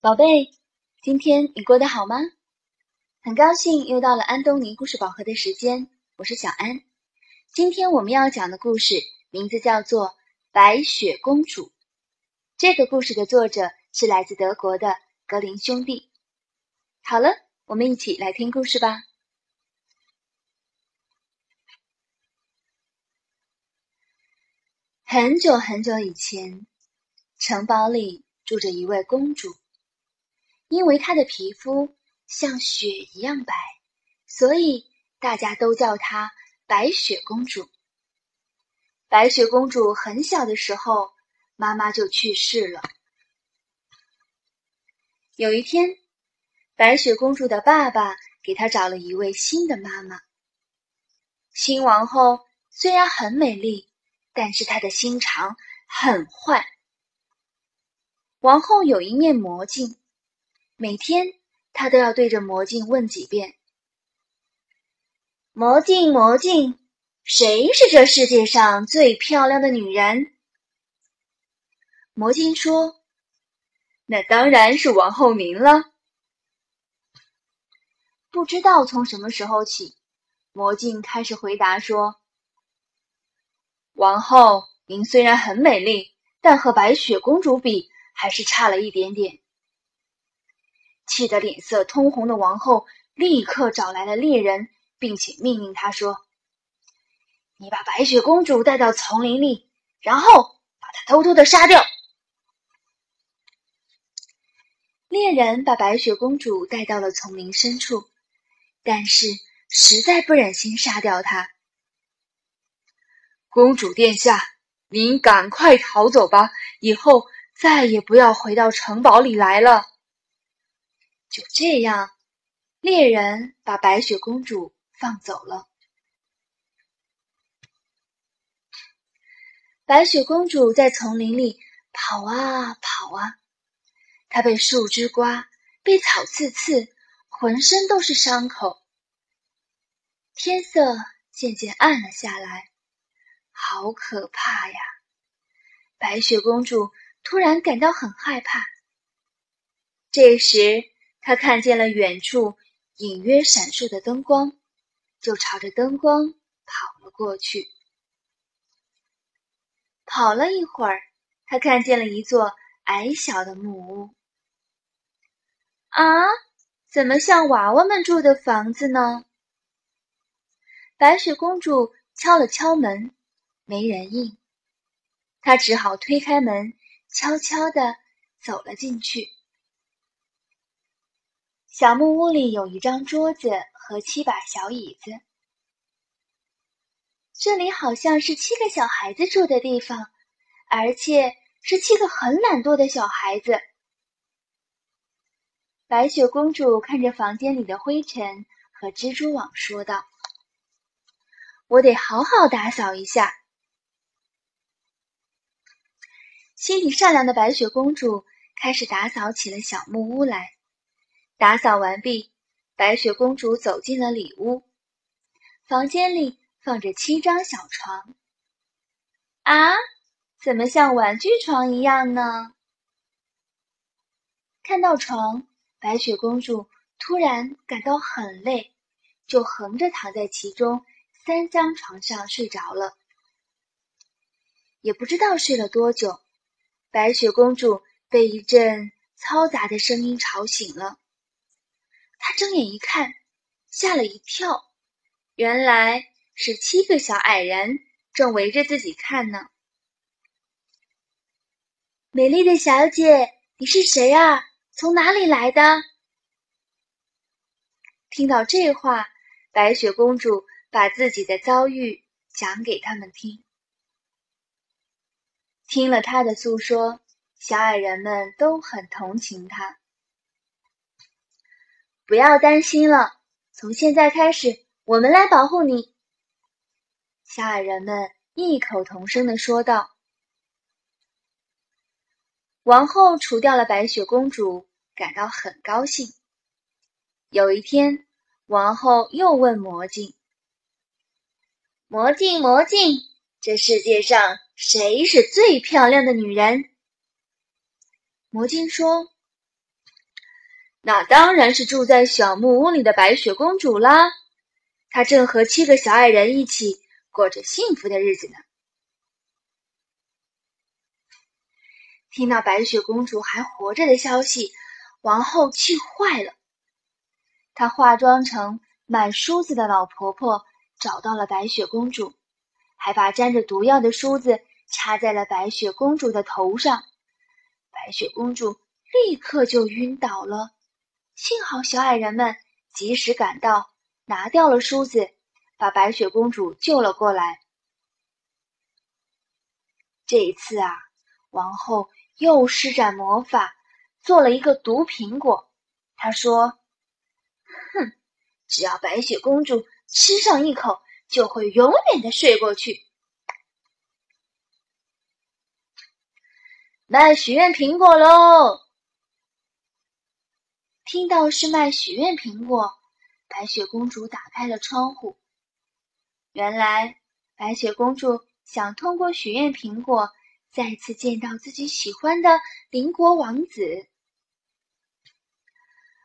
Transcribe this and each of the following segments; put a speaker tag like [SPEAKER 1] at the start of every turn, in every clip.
[SPEAKER 1] 宝贝，今天你过得好吗？很高兴又到了安东尼故事宝盒的时间，我是小安。今天我们要讲的故事名字叫做《白雪公主》。这个故事的作者是来自德国的格林兄弟。好了，我们一起来听故事吧。很久很久以前，城堡里住着一位公主。因为她的皮肤像雪一样白，所以大家都叫她白雪公主。白雪公主很小的时候，妈妈就去世了。有一天，白雪公主的爸爸给她找了一位新的妈妈。新王后虽然很美丽，但是她的心肠很坏。王后有一面魔镜。每天，他都要对着魔镜问几遍：“魔镜，魔镜，谁是这世界上最漂亮的女人？”魔镜说：“那当然是王后您了。”不知道从什么时候起，魔镜开始回答说：“王后，您虽然很美丽，但和白雪公主比，还是差了一点点。”气得脸色通红的王后立刻找来了猎人，并且命令他说：“你把白雪公主带到丛林里，然后把她偷偷的杀掉。”猎人把白雪公主带到了丛林深处，但是实在不忍心杀掉她。公主殿下，您赶快逃走吧，以后再也不要回到城堡里来了。就这样，猎人把白雪公主放走了。白雪公主在丛林里跑啊跑啊，她被树枝刮，被草刺刺，浑身都是伤口。天色渐渐暗了下来，好可怕呀！白雪公主突然感到很害怕。这时，他看见了远处隐约闪烁的灯光，就朝着灯光跑了过去。跑了一会儿，他看见了一座矮小的木屋。啊，怎么像娃娃们住的房子呢？白雪公主敲了敲门，没人应，她只好推开门，悄悄地走了进去。小木屋里有一张桌子和七把小椅子，这里好像是七个小孩子住的地方，而且是七个很懒惰的小孩子。白雪公主看着房间里的灰尘和蜘蛛网，说道：“我得好好打扫一下。”心地善良的白雪公主开始打扫起了小木屋来。打扫完毕，白雪公主走进了里屋。房间里放着七张小床。啊，怎么像玩具床一样呢？看到床，白雪公主突然感到很累，就横着躺在其中三张床上睡着了。也不知道睡了多久，白雪公主被一阵嘈杂的声音吵醒了。他睁眼一看，吓了一跳，原来是七个小矮人正围着自己看呢。美丽的小姐，你是谁啊？从哪里来的？听到这话，白雪公主把自己的遭遇讲给他们听。听了她的诉说，小矮人们都很同情她。不要担心了，从现在开始，我们来保护你。”小矮人们异口同声的说道。王后除掉了白雪公主，感到很高兴。有一天，王后又问魔镜：“魔镜，魔镜，这世界上谁是最漂亮的女人？”魔镜说。那当然是住在小木屋里的白雪公主啦。她正和七个小矮人一起过着幸福的日子呢。听到白雪公主还活着的消息，王后气坏了。她化妆成卖梳子的老婆婆，找到了白雪公主，还把沾着毒药的梳子插在了白雪公主的头上。白雪公主立刻就晕倒了。幸好小矮人们及时赶到，拿掉了梳子，把白雪公主救了过来。这一次啊，王后。又施展魔法，做了一个毒苹果。她说：“哼，只要白雪公主吃上一口，就会永远的睡过去。”卖许愿苹果喽！听到是卖许愿苹果，白雪公主打开了窗户。原来，白雪公主想通过许愿苹果。再次见到自己喜欢的邻国王子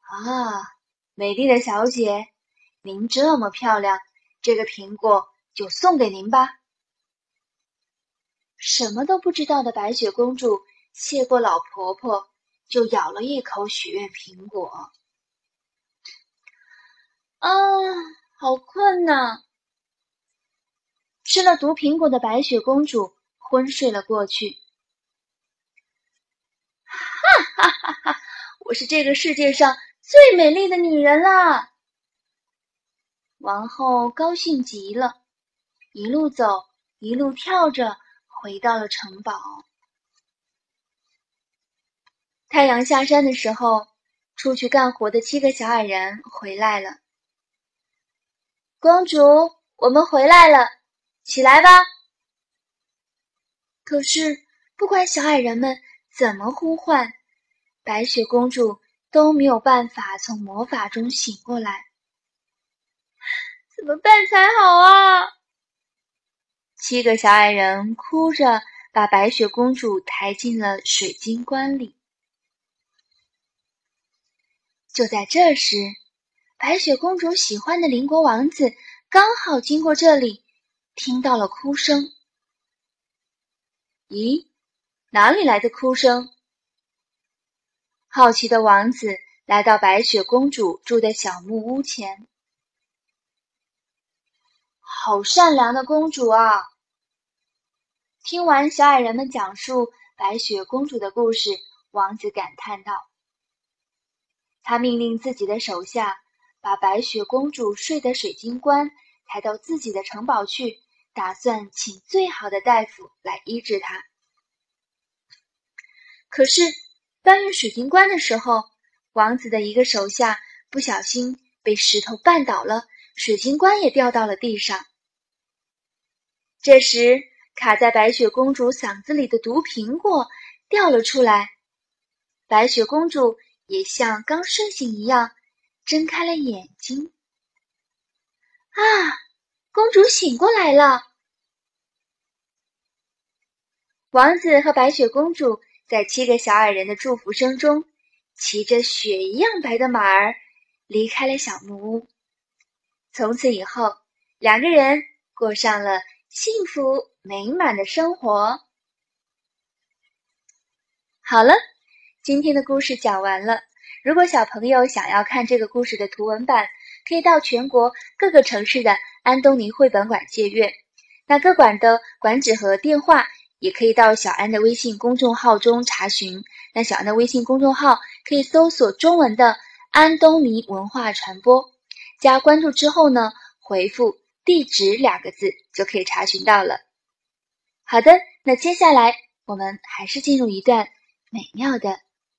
[SPEAKER 1] 啊，美丽的小姐，您这么漂亮，这个苹果就送给您吧。什么都不知道的白雪公主谢过老婆婆，就咬了一口许愿苹果。啊，好困呐！吃了毒苹果的白雪公主。昏睡了过去。哈哈哈哈！我是这个世界上最美丽的女人啦！王后高兴极了，一路走，一路跳着回到了城堡。太阳下山的时候，出去干活的七个小矮人回来了。公主，我们回来了，起来吧。可是，不管小矮人们怎么呼唤，白雪公主都没有办法从魔法中醒过来。怎么办才好啊？七个小矮人哭着把白雪公主抬进了水晶棺里。就在这时，白雪公主喜欢的邻国王子刚好经过这里，听到了哭声。咦，哪里来的哭声？好奇的王子来到白雪公主住的小木屋前。好善良的公主啊！听完小矮人们讲述白雪公主的故事，王子感叹道：“他命令自己的手下把白雪公主睡的水晶棺抬到自己的城堡去。”打算请最好的大夫来医治她。可是搬运水晶棺的时候，王子的一个手下不小心被石头绊倒了，水晶棺也掉到了地上。这时，卡在白雪公主嗓子里的毒苹果掉了出来，白雪公主也像刚睡醒一样睁开了眼睛。啊！公主醒过来了。王子和白雪公主在七个小矮人的祝福声中，骑着雪一样白的马儿离开了小木屋。从此以后，两个人过上了幸福美满的生活。好了，今天的故事讲完了。如果小朋友想要看这个故事的图文版，可以到全国各个城市的。安东尼绘本馆借阅，那各馆的馆址和电话也可以到小安的微信公众号中查询。那小安的微信公众号可以搜索中文的“安东尼文化传播”，加关注之后呢，回复“地址”两个字就可以查询到了。好的，那接下来我们还是进入一段美妙的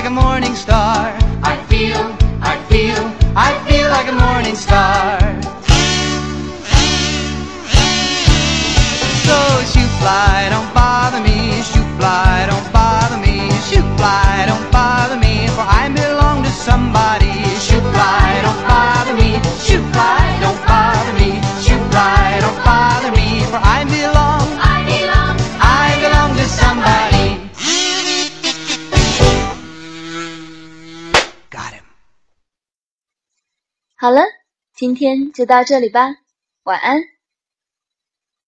[SPEAKER 2] like a morning star.
[SPEAKER 1] 今天就到这里吧晚安。